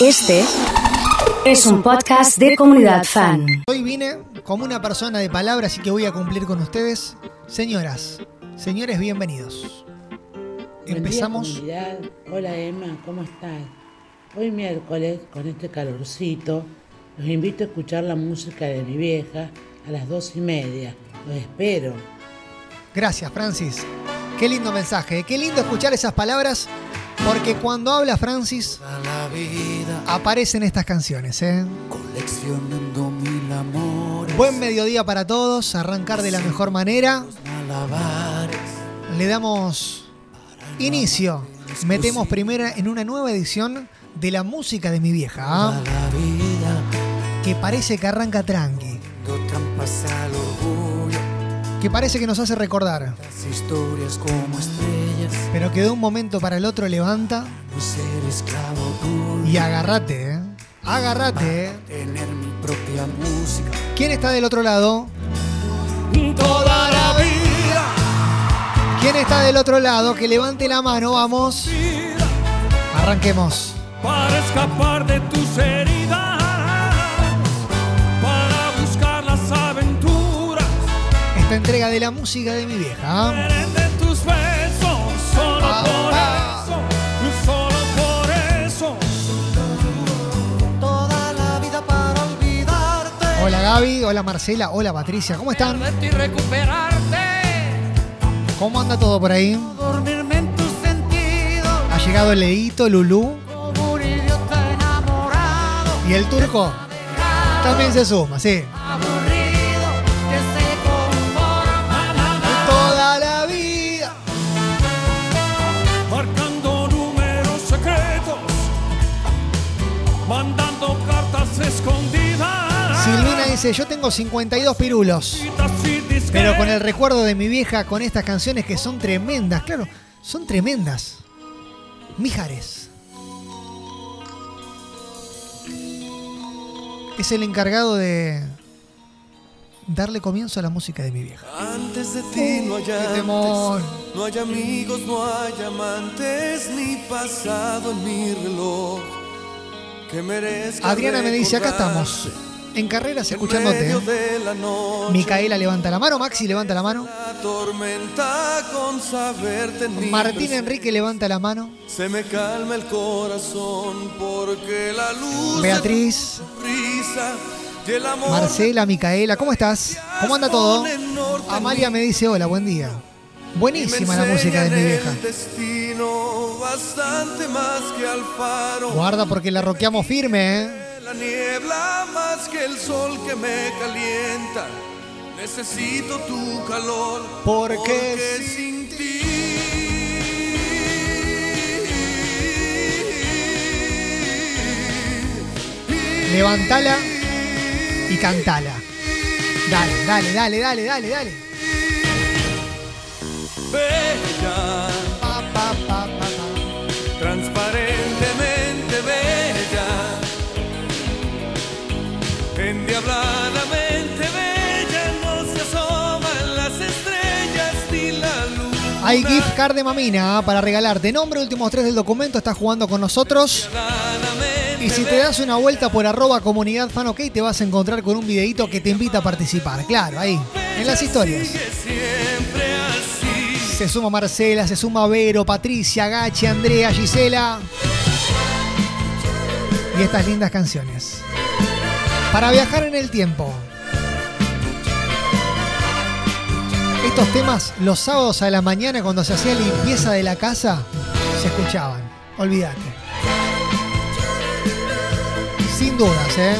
Este es un podcast de comunidad fan. Hoy vine como una persona de palabra, así que voy a cumplir con ustedes. Señoras, señores, bienvenidos. Buen Empezamos. día, comunidad. Hola Emma, ¿cómo estás? Hoy miércoles, con este calorcito, los invito a escuchar la música de mi vieja a las dos y media. Los espero. Gracias, Francis. Qué lindo mensaje, qué lindo escuchar esas palabras, porque cuando habla Francis aparecen estas canciones. ¿eh? coleccionando mil amores Buen mediodía para todos, arrancar de la mejor manera. Le damos inicio. Metemos primera en una nueva edición de la música de mi vieja, vida que parece que arranca tranqui, que parece que nos hace recordar, las historias como estrellas pero que de un momento para el otro levanta y agárrate, ¿eh? agárrate. ¿eh? tener mi propia música ¿Quién está del otro lado? toda la vida ¿Quién está del otro lado? Que levante la mano, vamos. Arranquemos. para escapar de tus heridas, para buscar las aventuras, Esta entrega de la música de mi vieja. Hola Gaby, hola Marcela, hola Patricia, ¿cómo están? ¿Cómo anda todo por ahí? Ha llegado el Leito, Lulú y el turco también se suma, sí. Dice, yo tengo 52 pirulos, pero con el recuerdo de mi vieja, con estas canciones que son tremendas, claro, son tremendas. Mijares. Es el encargado de darle comienzo a la música de mi vieja. Antes de ti no hay ¡Qué antes, no hay amigos, no hay amantes, ni pasado en mi reloj que Adriana me dice, acá estamos, en carreras escuchándote. noche, Micaela levanta la mano, Maxi levanta la mano, tormenta con en Martín. Enrique levanta la mano, Se me calma el corazón porque la luz Beatriz, y el amor Marcela, Micaela, ¿cómo estás? ¿Cómo anda todo? Amalia me dice hola, buen día. Buenísima la música de mi vieja. El destino bastante más que al faro. Guarda porque la roqueamos firme, ¿eh? La niebla más que el sol que me calienta. Necesito tu calor. Porque sin ti. Levantala y cantala. Dale, dale, dale, dale, dale, dale. Hay gift card de mamina para regalarte. Nombre, últimos tres del documento, estás jugando con nosotros. Y si te das una vuelta por arroba comunidad fan te vas a encontrar con un videito que te invita a participar. Claro, ahí, en las historias. Se suma Marcela, se suma Vero, Patricia, Gachi, Andrea, Gisela. Y estas lindas canciones. Para viajar en el tiempo. Estos temas los sábados a la mañana cuando se hacía limpieza de la casa se escuchaban. Olvídate. Sin dudas, ¿eh?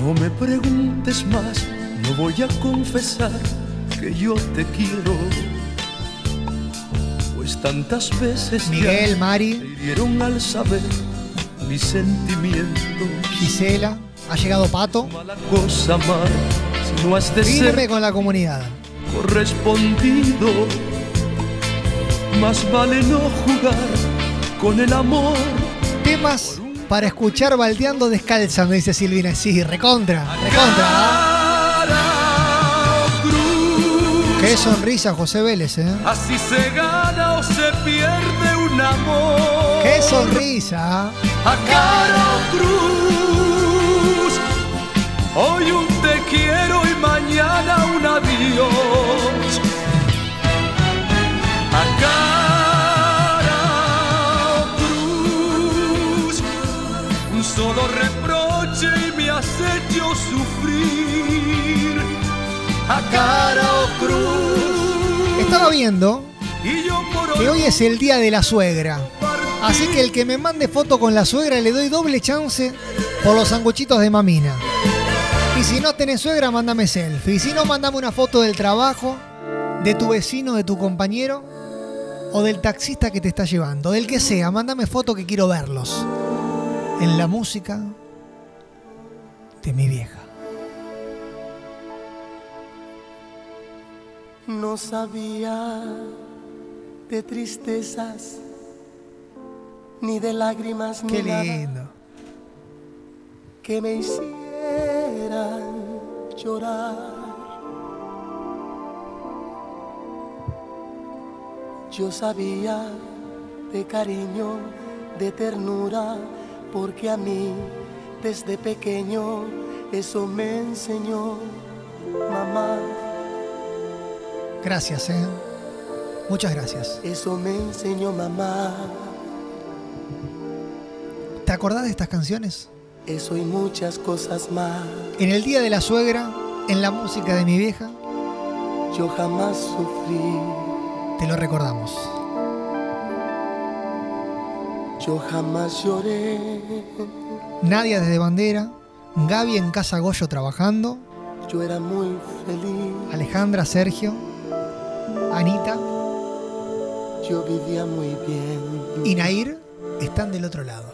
No me preguntes más, no voy a confesar que yo te quiero. Tantas veces Miguel, Mari, hirieron al saber mi sentimiento. Gisela, ha llegado Pato. Mala cosa amar, si no has de Firme ser con la comunidad. correspondido. Más vale no jugar con el amor. Temas para escuchar baldeando descalza, me dice Silvina. Sí, recontra, recontra. ¿ah? Qué sonrisa, José Vélez, ¿eh? Así se gana o se pierde un amor. Qué sonrisa. a cara o cruz. Hoy un te quiero y mañana un adiós. A cara o cruz. Un solo reproche y me has hecho sufrir. A cara o. Estaba viendo que hoy es el día de la suegra. Así que el que me mande foto con la suegra le doy doble chance por los sanguchitos de mamina. Y si no tenés suegra, mándame selfie. Y si no, mándame una foto del trabajo, de tu vecino, de tu compañero o del taxista que te está llevando. Del que sea, mándame foto que quiero verlos. En la música de mi vieja. No sabía de tristezas, ni de lágrimas, Qué ni nada lindo. que me hicieran llorar. Yo sabía de cariño, de ternura, porque a mí desde pequeño eso me enseñó mamá. Gracias, ¿eh? Muchas gracias. Eso me enseñó mamá. ¿Te acordás de estas canciones? Eso y muchas cosas más. En el día de la suegra, en la música de mi vieja, Yo jamás sufrí. te lo recordamos. Yo jamás lloré. Nadia desde Bandera, Gaby en Casa Goyo trabajando, Yo era muy feliz. Alejandra, Sergio, Anita Yo vivía muy bien. y Nair están del otro lado.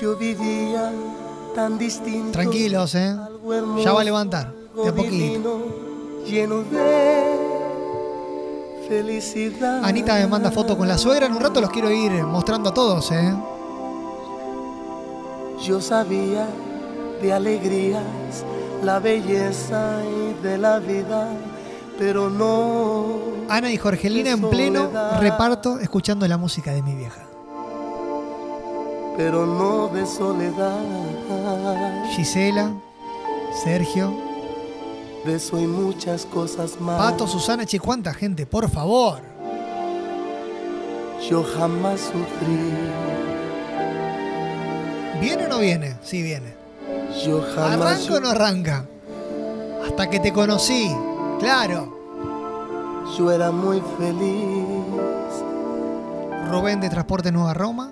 Yo vivía tan distinto. Tranquilos, ¿eh? Ya va a levantar, de a poquito. divino, Lleno de felicidad. Anita me manda foto con la suegra, en un rato los quiero ir mostrando a todos, ¿eh? Yo sabía de alegrías, la belleza y de la vida, pero no. Ana y Jorgelina en pleno reparto escuchando la música de mi vieja. Pero no de soledad. Gisela, Sergio, De eso y muchas cosas más. Pato, Susana, che, cuánta gente, por favor. Yo jamás sufrí. ¿Viene o no viene? Sí, viene. Yo jamás. ¿Arranca o no arranca? Hasta que te conocí, claro. Yo era muy feliz. Rubén de Transporte Nueva Roma.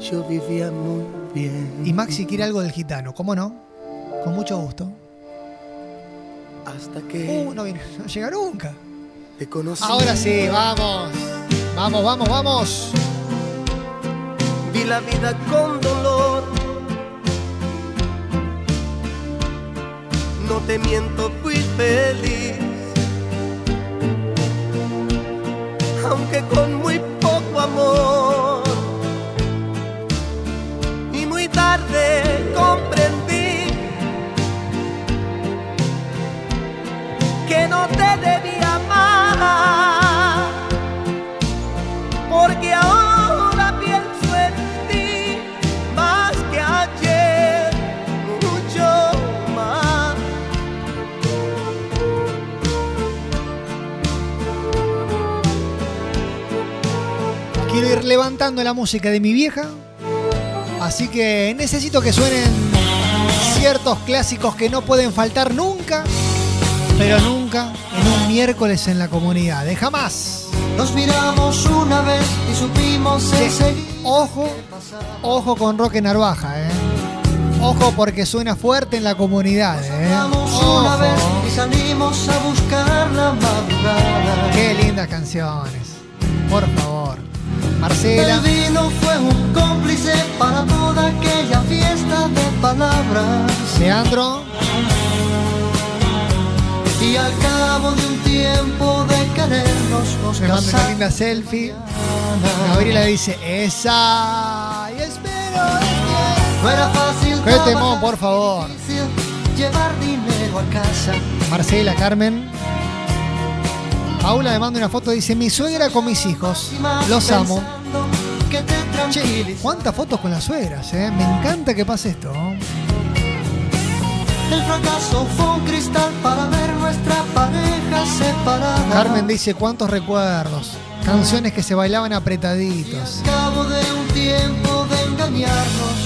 Yo vivía muy bien. Y Maxi quiere algo del gitano, ¿cómo no? Con mucho gusto. Hasta que Uh, no no llega nunca. te conocí. Ahora sí, vamos. Vamos, vamos, vamos. Vi la vida con dolor. No te miento, fui feliz. Aunque con muy poco amor. Y muy tarde comprendí levantando la música de mi vieja. Así que necesito que suenen ciertos clásicos que no pueden faltar nunca, pero nunca en un miércoles en la comunidad. De jamás. Nos miramos una vez y supimos enseguida. ojo, ojo con Roque Narvaja, eh. Ojo porque suena fuerte en la comunidad, eh. Miramos una vez y Ojo. salimos a buscar la madrugada. Qué lindas canciones. Por favor. Marcela. El vino fue un cómplice para toda aquella fiesta de palabras. Leandro. Y al cabo de un tiempo de querernos nos Me manda una linda selfie. Gabriela dice, esa. Y espero. No era fácil. Qué por favor. llevar dinero a casa. Marcela, Carmen. Paula me manda una foto, dice, mi suegra con mis hijos. Los amo. Che, cuántas fotos con las suegras, eh. Me encanta que pase esto. El fracaso fue un cristal para ver nuestra pareja separada. Carmen dice, cuántos recuerdos. Canciones que se bailaban apretaditos. Al cabo de un tiempo de engañarnos,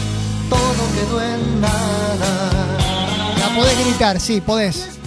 todo quedó en nada. La podés gritar, sí, podés.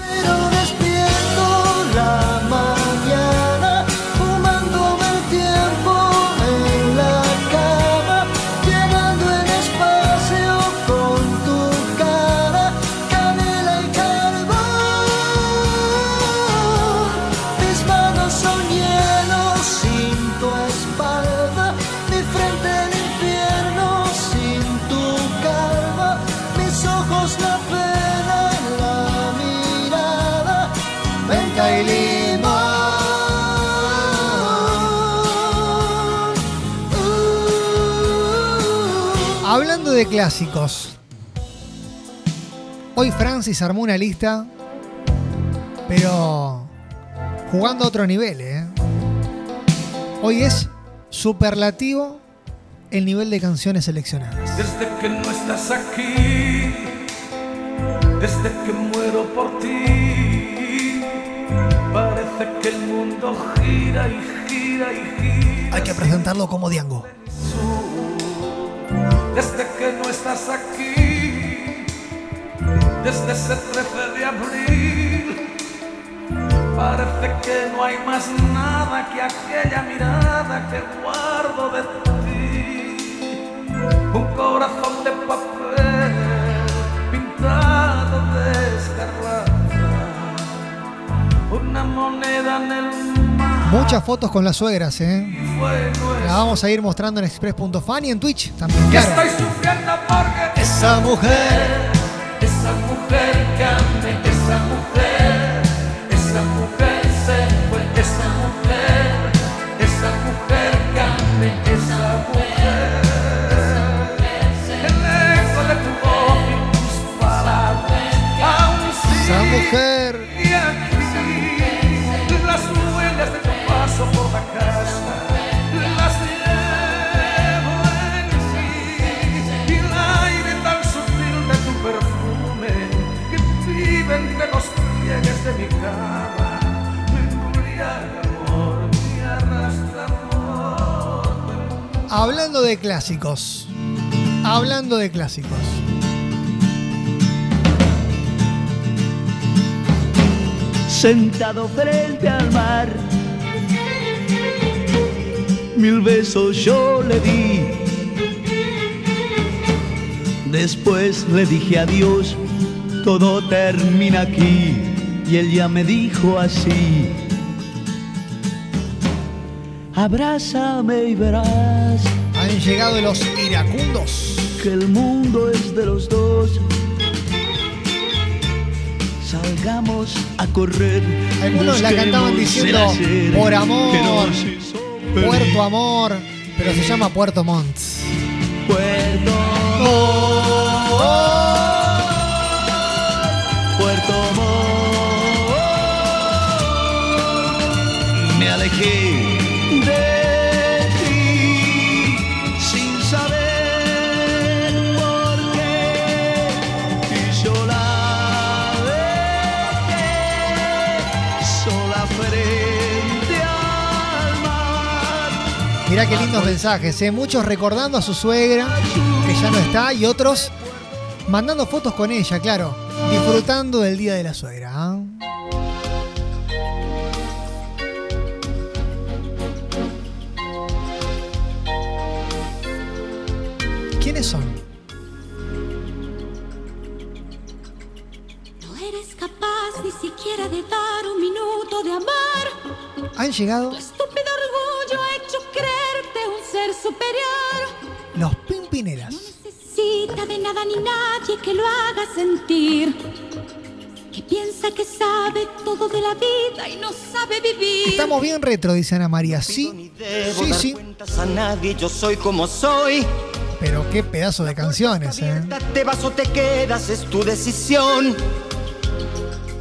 De clásicos. Hoy Francis armó una lista, pero jugando a otro nivel, ¿eh? Hoy es superlativo el nivel de canciones seleccionadas. Desde que no estás aquí, desde que muero por ti, parece que el mundo gira y gira y gira. Hay que presentarlo como Diango. Desde que no estás aquí, desde ese 13 de abril, parece que no hay más nada que aquella mirada que guardo de ti. Un corazón de papel pintado de escarlata, una moneda en el. Muchas fotos con las suegras, ¿eh? La vamos a ir mostrando en express.fan y en Twitch también. Que Claro. estoy sufriendo porque Esa mujer. Esa mujer que De clásicos. Hablando de clásicos. sentado frente al mar. Mil besos yo le di. Después le dije adiós, todo termina aquí. Y él ya me dijo así. Abrázame y verás Han llegado los iracundos. que el mundo es de los dos. Salgamos a correr. Algunos la cantaban diciendo, "Por amor, nos hizo feliz". Puerto Amor. Pero se llama Puerto Montt. Puerto Mirá qué lindos mensajes, ¿eh? Muchos recordando a su suegra, que ya no está, y otros mandando fotos con ella, claro. Disfrutando del día de la suegra. ¿ah? ¿Quiénes son? No eres capaz ni siquiera de dar un minuto de amar. Han llegado superior. los Pimpineras. Necesita de nada ni nadie que lo haga sentir. Que piensa que sabe todo de la vida y no sabe vivir. Estamos bien retro, dice Ana María. Sí, sí, dar sí. cuentas a nadie, yo soy como soy. Pero qué pedazo de canciones, ¿eh? Te vas o te quedas, es tu decisión.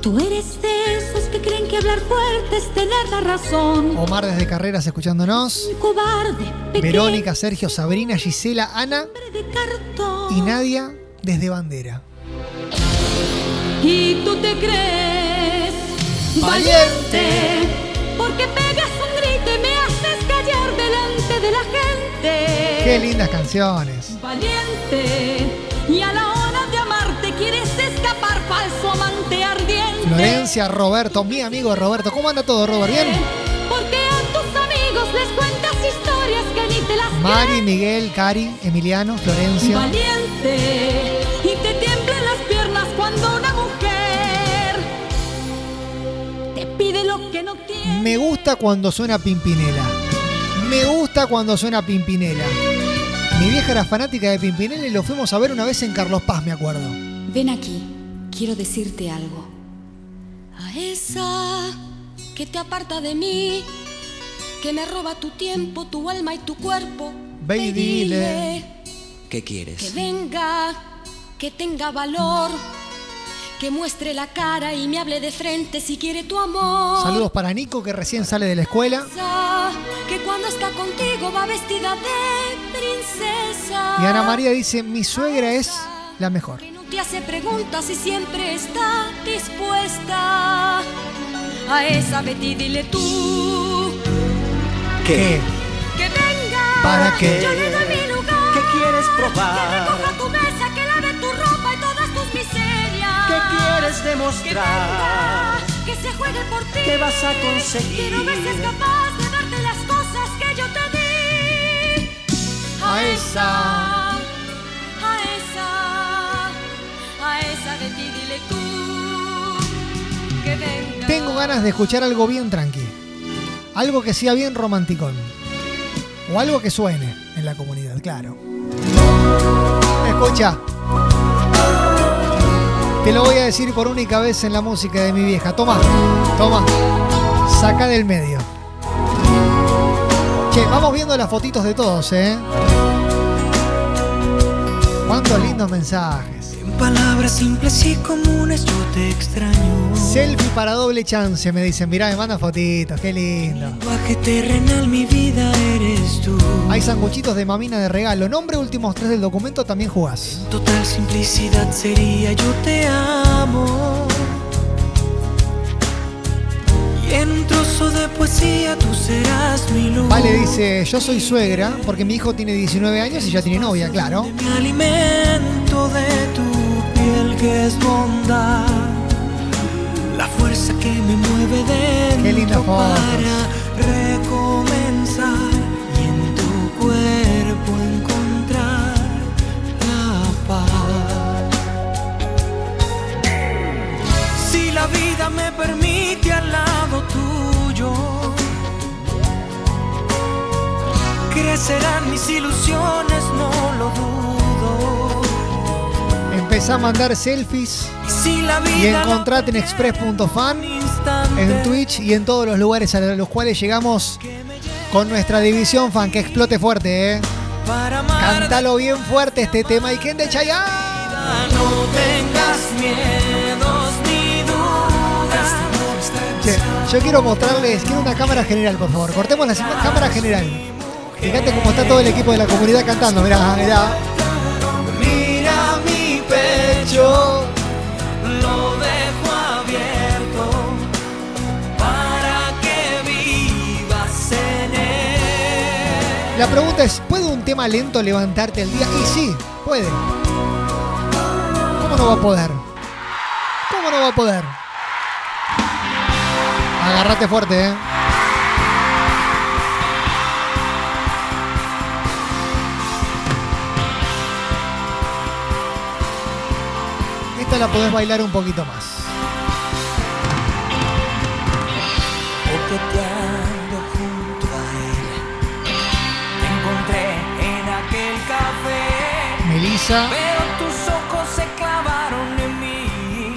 Tú eres de esos que creen que hablar fuerte es tener la razón. Omar desde Carreras escuchándonos. Cobarde, Verónica, Sergio, Sabrina, Gisela, Ana y Nadia desde Bandera. Y tú te crees Valiente. Porque pegas un grito y me haces callar delante de la gente. Qué lindas canciones. Valiente. Y a la hora de amarte quieres escapar, falso amante. Florencia, Roberto, mi amigo Roberto. ¿Cómo anda todo, Robert? ¿Bien? Porque a tus amigos les cuentas historias que ni te las Mari, Miguel, Cari, Emiliano, Florencia. Valiente. Y te tiemblan las piernas cuando una mujer te pide lo que no tiene. Me gusta cuando suena Pimpinela. Me gusta cuando suena Pimpinela. Mi vieja era fanática de Pimpinela y lo fuimos a ver una vez en Carlos Paz, me acuerdo. Ven aquí, quiero decirte algo. A esa que te aparta de mí, que me roba tu tiempo, tu alma y tu cuerpo. Ve y dile. ¿Qué que quieres? venga, que tenga valor, que muestre la cara y me hable de frente si quiere tu amor. Saludos para Nico que recién sale de la escuela. Esa Que cuando está contigo va vestida de princesa. Y Ana María dice, mi suegra es la mejor. No te hace preguntas y siempre está dispuesta. A esa Betty dile tú ¿Qué? que venga. ¿Para qué? Yo le doy mi lugar. ¿Qué quieres Que probar? recoja tu mesa, que lave tu ropa y todas tus miserias. ¿Qué quieres Que demostrar? venga, que se juegue por ti. ¿Qué vas a conseguir? Quiero ver si es capaz de darte las cosas que yo te di. A esa. Ganas de escuchar algo bien tranqui. Algo que sea bien romanticón. O algo que suene en la comunidad, claro. Escucha. Te lo voy a decir por única vez en la música de mi vieja. Toma, toma. Saca del medio. Che, vamos viendo las fotitos de todos, ¿eh? Cuántos lindos mensajes. En palabras simples y comunes yo te extraño. Selfie para doble chance, me dicen. Mirá, me manda fotitos, qué lindo. Lenguaje terrenal, mi vida eres tú. Hay sanguchitos de mamina de regalo. Nombre últimos tres del documento también jugás. Total simplicidad sería yo te amo. Y en un trozo de poesía tú serás mi luz. Vale dice, yo soy suegra porque mi hijo tiene 19 años y ya tiene novia, claro. Me alimento de tu piel que es bondad. La fuerza que me mueve dentro para recomenzar y en tu cuerpo encontrar la paz. Si la vida me permite al lado tuyo, crecerán mis ilusiones, no lo dudo. Empezá a mandar selfies y encontrate en express.fan, en Twitch y en todos los lugares a los cuales llegamos con nuestra división fan. Que explote fuerte, ¿eh? Cántalo bien fuerte este tema. ¿Y quién de Chayanne? no tengas miedos ni dudas. Che, yo quiero mostrarles, quiero una cámara general, por favor. Cortemos la cámara general. Fíjate cómo está todo el equipo de la comunidad cantando. Mirá, mirá. Pregunta es, ¿puede un tema lento levantarte el día? Y sí, puede. ¿Cómo no va a poder? ¿Cómo no va a poder? Agarrate fuerte, ¿eh? Esta la podés bailar un poquito más. Pero tus ojos se clavaron en mí.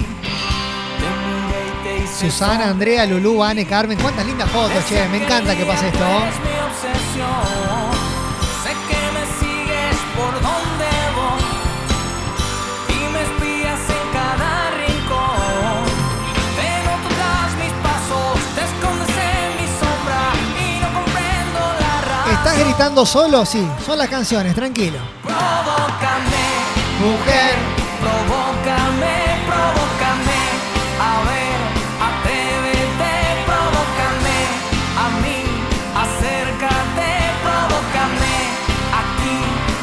Susana, Andrea, Lulú, Anne, Carmen. Cuántas lindas fotos, che. Me encanta que pase esto. ¿Estás gritando solo? Sí, son las canciones, tranquilo. Mujer. provócame, provócame. A ver, atrévete, provócame. A mí, acércate, provócame. Aquí,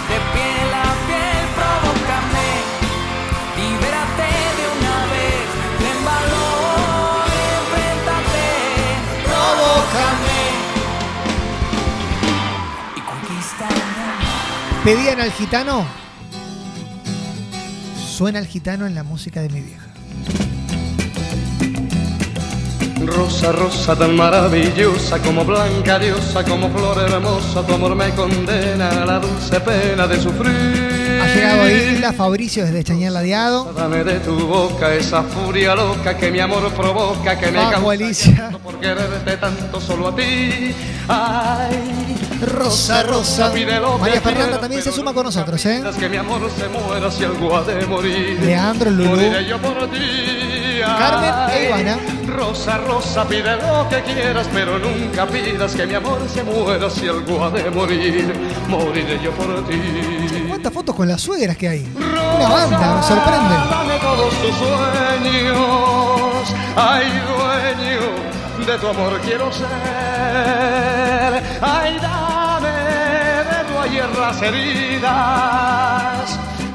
de piel a piel, provócame. Libérate de una vez, ten valor, enfréntate. Provócame. Y conquista Pedían al gitano. Suena el gitano en la música de mi vieja. Rosa, rosa tan maravillosa, como blanca diosa, como flor hermosa, tu amor me condena a la dulce pena de sufrir. Ha llegado Isla Fabricio desde Chañar Ladeado. Dame de tu boca esa furia loca que mi amor provoca, que me causa Alicia. por quererte tanto solo a ti. Ay, Rosa, Rosa. pide lo que María Fernanda también se suma con nosotros, ¿eh? que mi amor se muera si algo ha de morir. Leandro, Lulú. Moriré yo por ti. Carmen e Ivana. Rosa, rosa, pide lo que quieras, pero nunca pidas que mi amor se muera si algo ha de morir. Moriré yo por ti. ¿Cuántas fotos con las suegras que hay? Una banda, me sorprende. Dame todos tus sueños, ay dueño de tu amor quiero ser. Ay dame de tu ayer las heridas,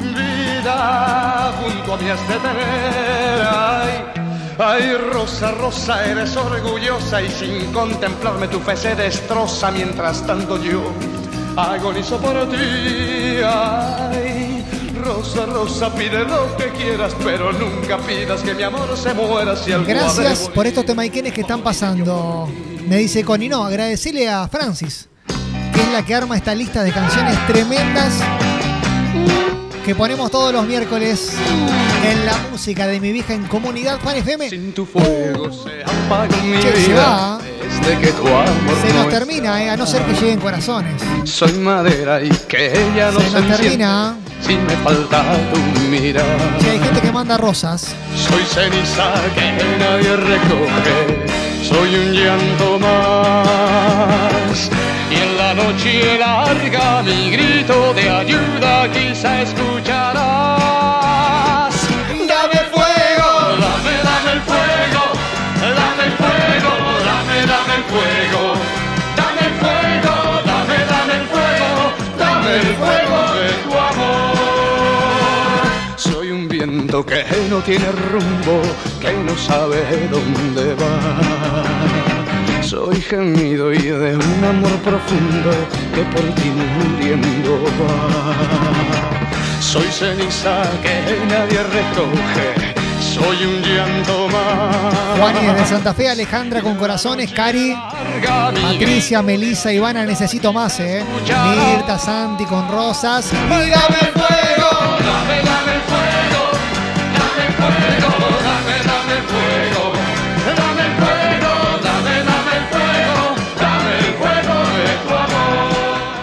vida junto a tener. Ay, ay rosa, rosa, eres orgullosa y sin contemplarme tu fe se destroza mientras tanto yo agonizo por ti. Ay, rosa, rosa, pide lo que quieras, pero nunca pidas que mi amor se muera si Gracias por estos temaiquenes que están pasando. Me dice Connie, no, agradecerle a Francis, que es la que arma esta lista de canciones tremendas que ponemos todos los miércoles en la música de mi vieja en Comunidad Fan FM. Sin tu fuego se apaga mi vida. Desde que tu amor Se no nos termina, eh, a no ser que lleguen corazones. es- Soy madera y que ella no Se se, nos enciende termina. Si me falta tu mirada. Si hay gente que manda rosas. Soy ceniza que nadie recoge, soy un llanto más. Y en la noche larga mi grito de ayuda quizá escucharás. Viento que no tiene rumbo, que no sabe dónde va. Soy gemido y de un amor profundo que por ti muriendo va. Soy ceniza que nadie recoge, soy un llanto más. Juani desde Santa Fe, Alejandra con corazones, Cari, Patricia, Melissa, Ivana, necesito más, eh. Mirta, Santi con rosas. Y el fuego,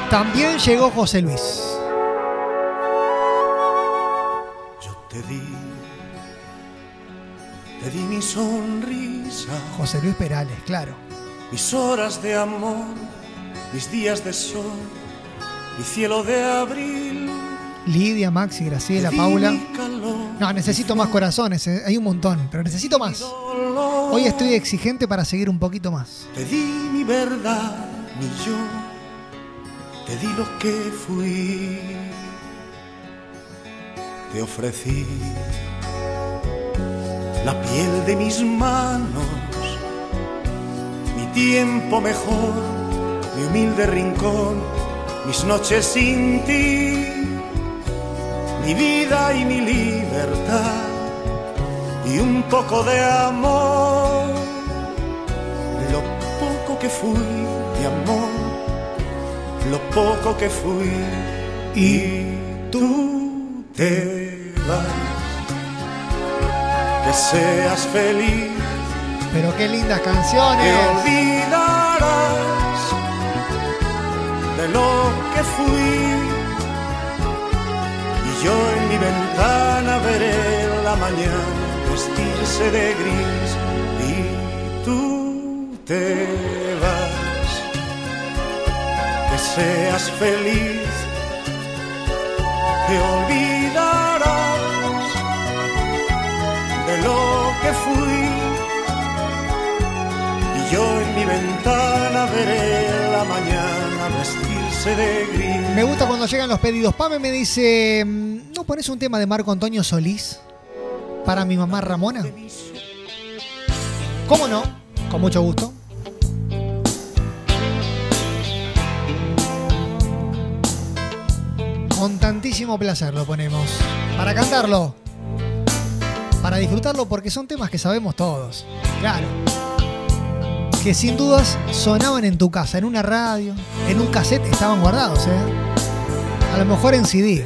También llegó José Luis. Te di, te di mi sonrisa, José Luis Perales, claro. mis horas de amor, mis días de sol, mi cielo de abril. Lidia, Maxi, Graciela, Paula. mi No, necesito más corazones, eh. hay un montón, pero necesito más. Hoy estoy exigente para seguir un poquito más. Te di mi verdad, mi yo, te di lo que fui. Te ofrecí la piel de mis manos, mi tiempo mejor, mi humilde rincón, mis noches sin ti, mi vida y mi libertad y un poco de amor lo poco que fui de amor, lo poco que fui y tú te vas. Que seas feliz, Pero qué lindas te canciones. olvidarás de lo que fui. Yo en mi ventana veré la mañana vestirse de gris y tú te vas. Que seas feliz, te olvidarás de lo que fui. Y yo en mi ventana veré la mañana vestirse de gris. Me gusta cuando llegan los pedidos. Pame me dice, mm, ¿no pones un tema de Marco Antonio Solís para mi mamá Ramona? ¿Cómo no? Con mucho gusto. Con tantísimo placer lo ponemos. Para cantarlo. Para disfrutarlo porque son temas que sabemos todos. Claro. Que sin dudas sonaban en tu casa, en una radio, en un cassette estaban guardados, ¿eh? A lo mejor en CD.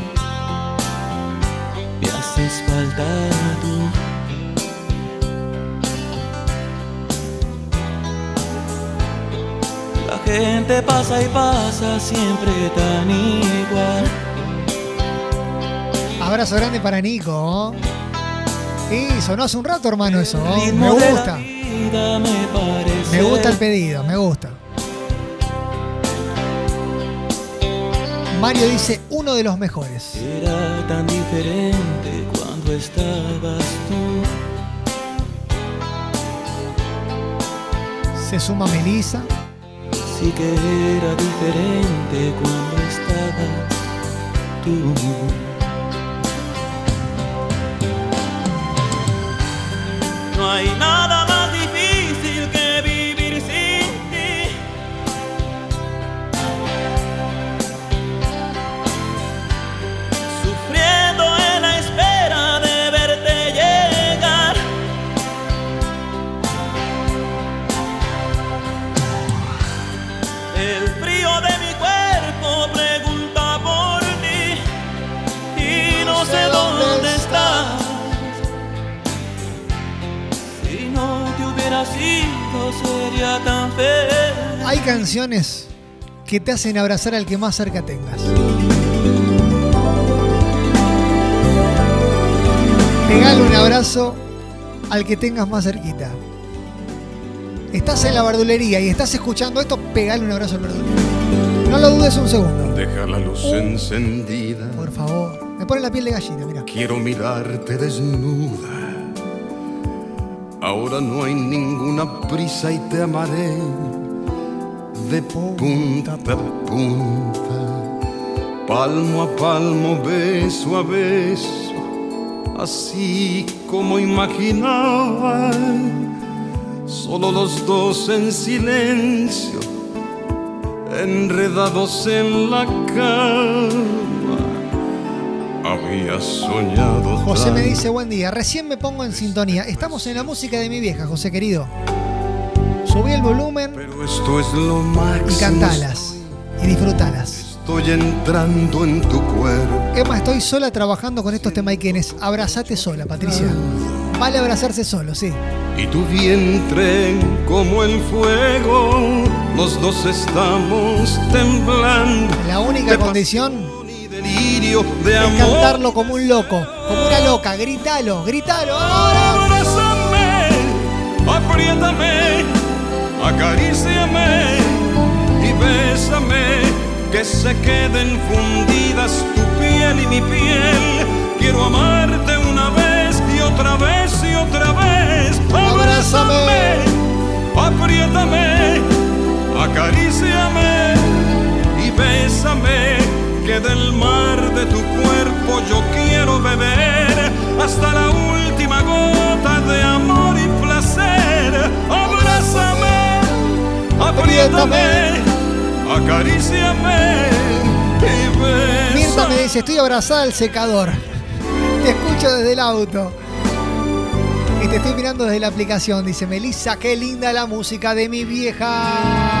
La gente pasa y pasa siempre tan igual. Abrazo grande para Nico. Y sonó hace un rato, hermano, eso. ¿no? Me gusta. Me gusta el pedido, me gusta. Mario dice uno de los mejores. Era tan diferente cuando estabas tú. Se suma Melissa. Sí que era diferente cuando estabas tú. No hay nada canciones que te hacen abrazar al que más cerca tengas. Pegale un abrazo al que tengas más cerquita. Estás en la verdulería y estás escuchando esto, pegale un abrazo al verdulero. No lo dudes un segundo. Deja la luz encendida. Por favor. Me pone la piel de gallina, mira. Quiero mirarte desnuda. Ahora no hay ninguna prisa y te amaré de punta a punta, palmo a palmo, beso a beso, así como imaginaba. Solo los dos en silencio, enredados en la cama. Había soñado. José me dice buen día, recién me pongo en sintonía. Estamos en la música de mi vieja, José querido. Subí el volumen Pero esto es lo máximo. y cantalas. Y disfrutalas. Estoy entrando en tu cuerpo. Emma, estoy sola trabajando con estos temaiquenes. Abrazate sola, Patricia. Vale abrazarse solo, sí. Y tu vientre como el fuego. Los dos estamos temblando. La única De condición delirio de es amor. cantarlo como un loco, como una loca. Grítalo, grítalo. ahora. Abrázame, apriétame, acaríciame y bésame, que se queden fundidas tu piel y mi piel. Quiero amarte una vez y otra vez y otra vez. Abrázame, apriétame, acaríciame y bésame, que del mar de tu cuerpo yo quiero beber hasta la última gota de amor y placer. Abrázame, apriétame, acaríciame y Mirta me bésame. dice, estoy abrazada al secador. Te escucho desde el auto. Y te estoy mirando desde la aplicación. Dice Melissa, qué linda la música de mi vieja.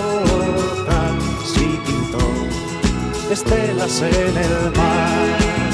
estelas en el mar.